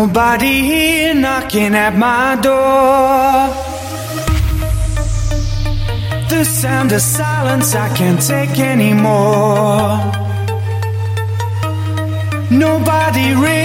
Nobody here knocking at my door. The sound of silence I can't take anymore. Nobody ringing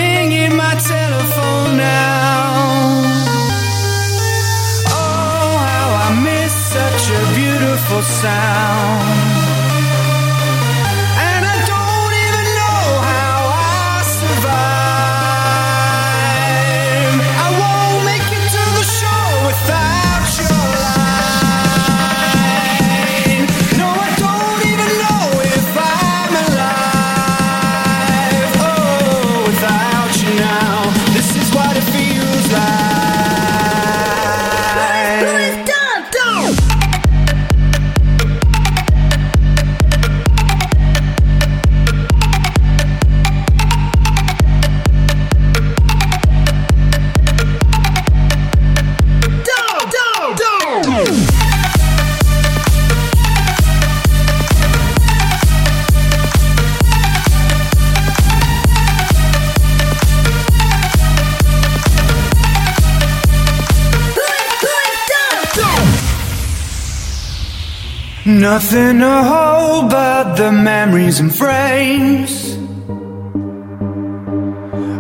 Nothing to hold but the memories and frames.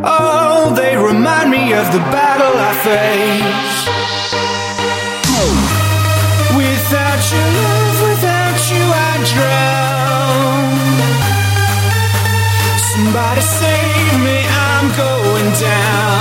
Oh, they remind me of the battle I faced. Without your love, without you, I drown. Somebody save me, I'm going down.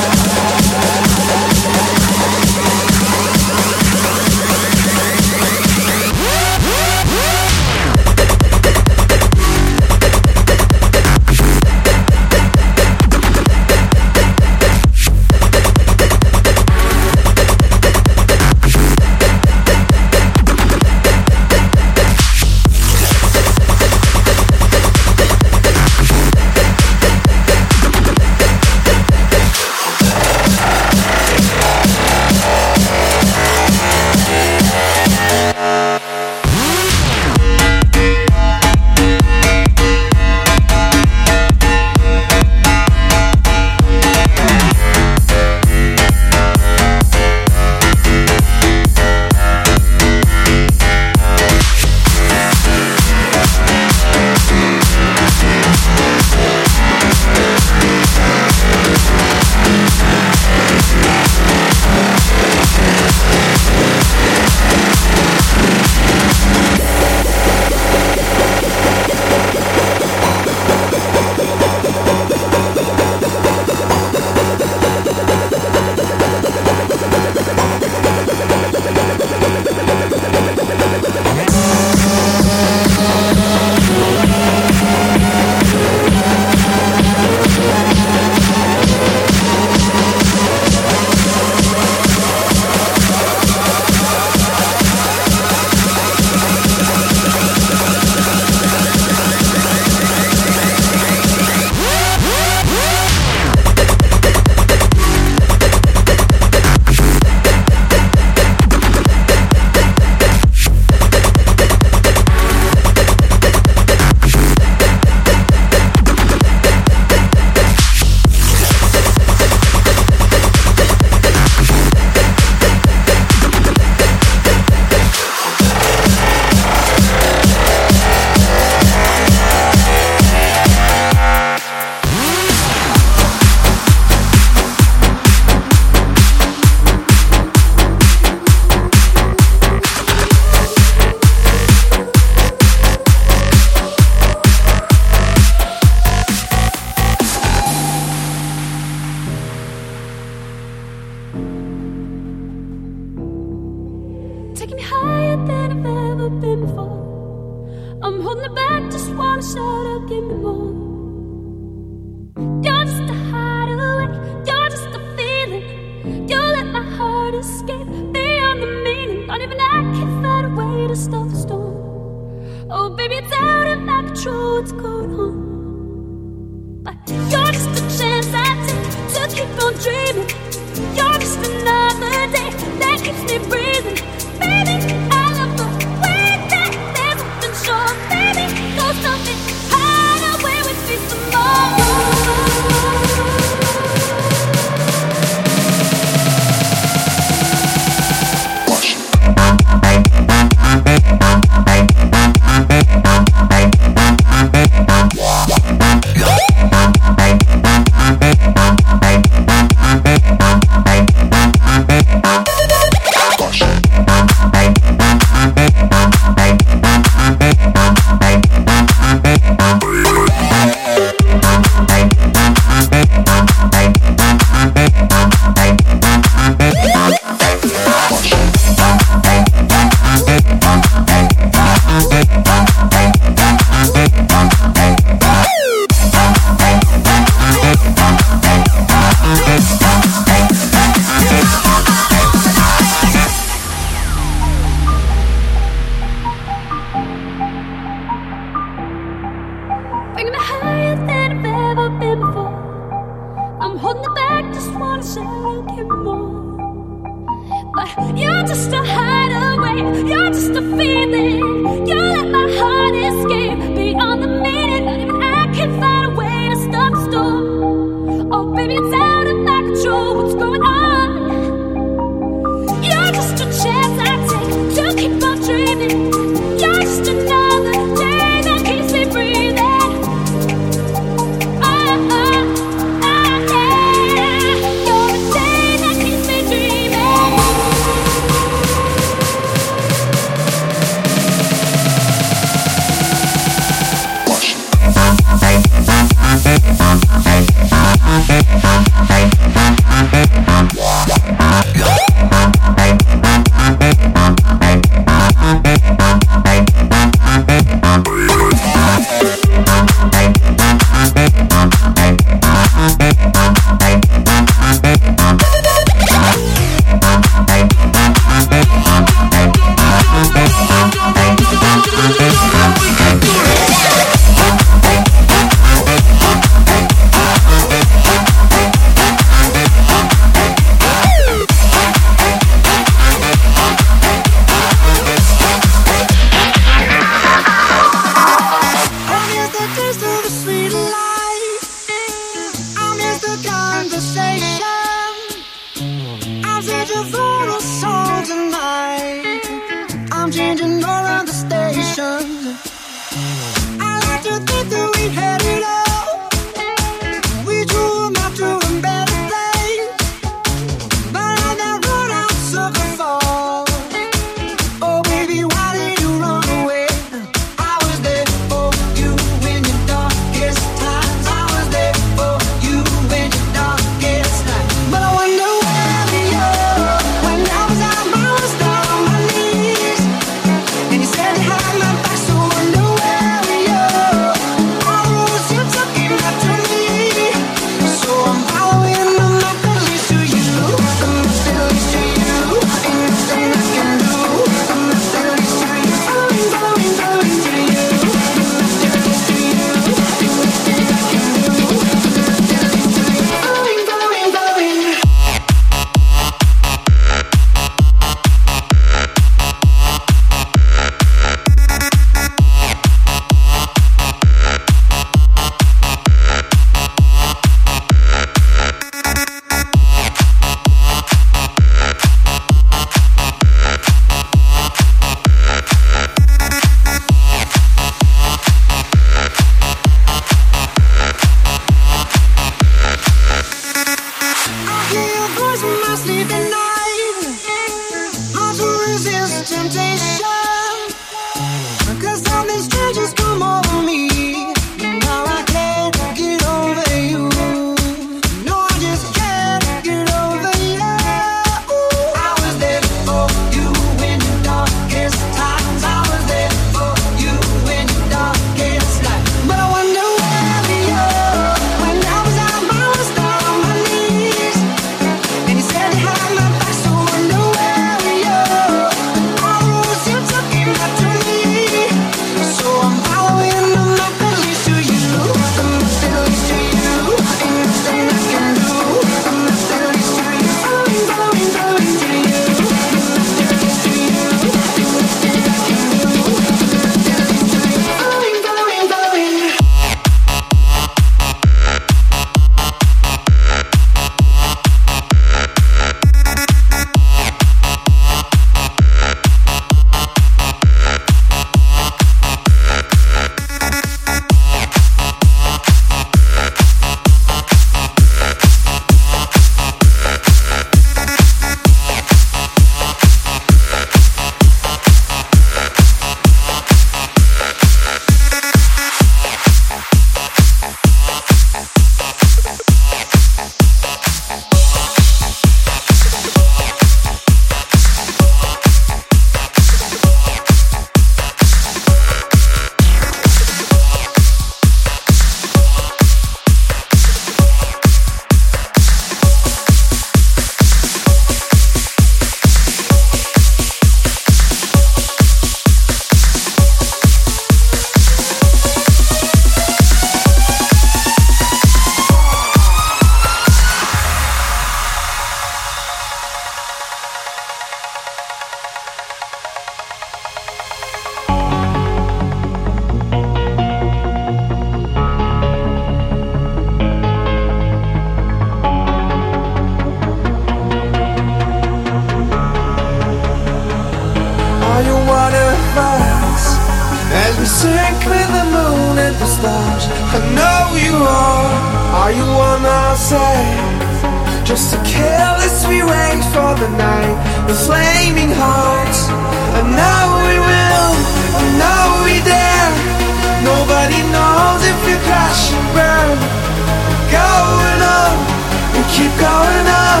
keep going on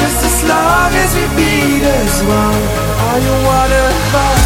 Just as long as we beat as one Are you one of us?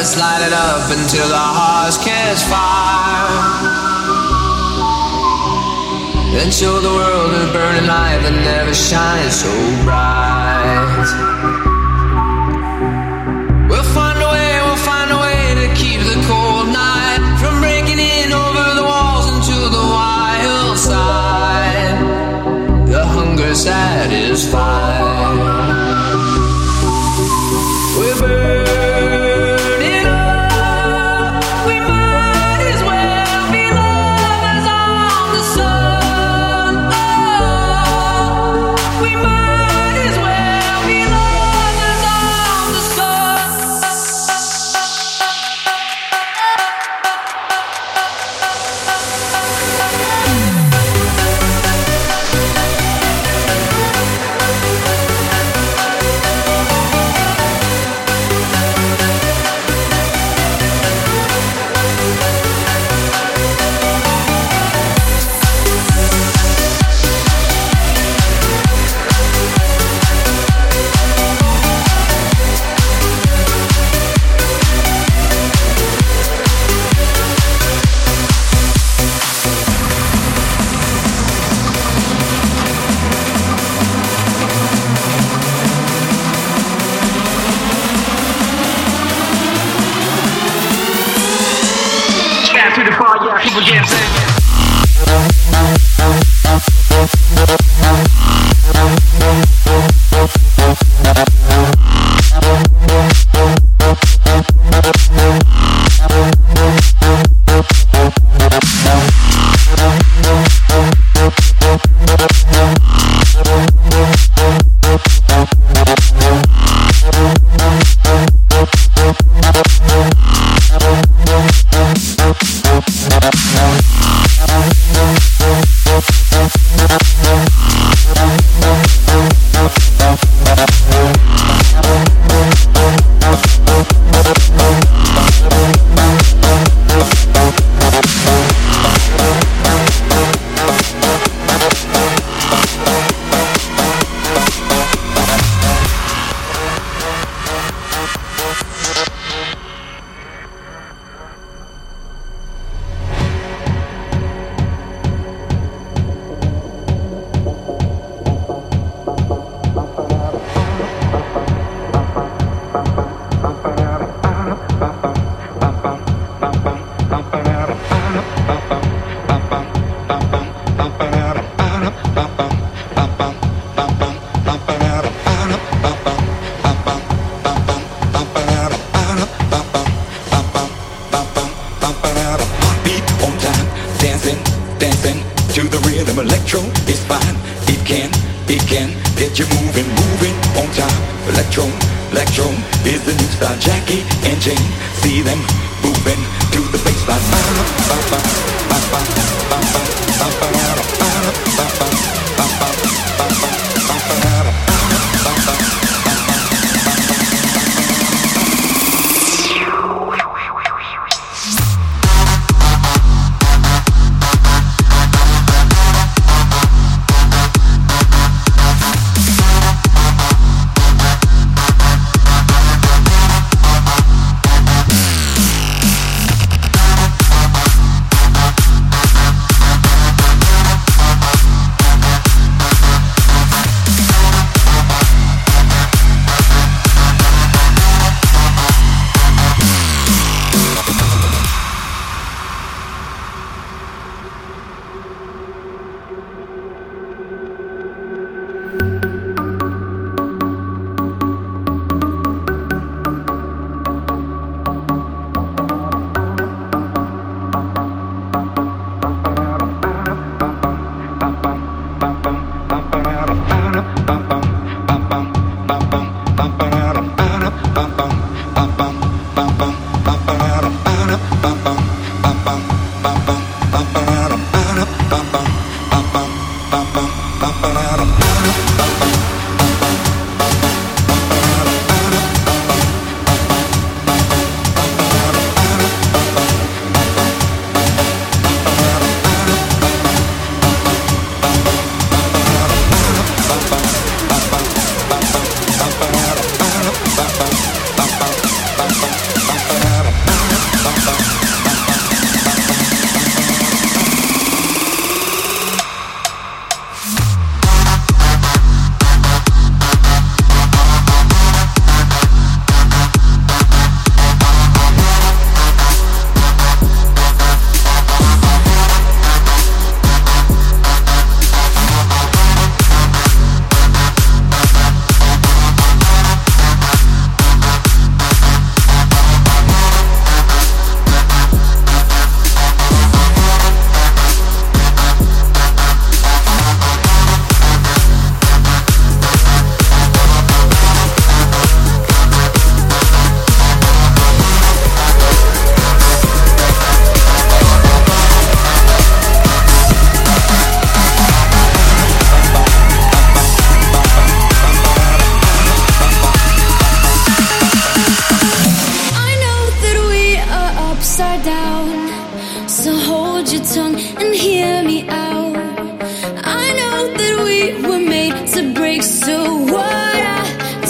let's light it up until our hearts catch fire. And show the world a burning light that never shines so bright.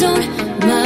don't mind.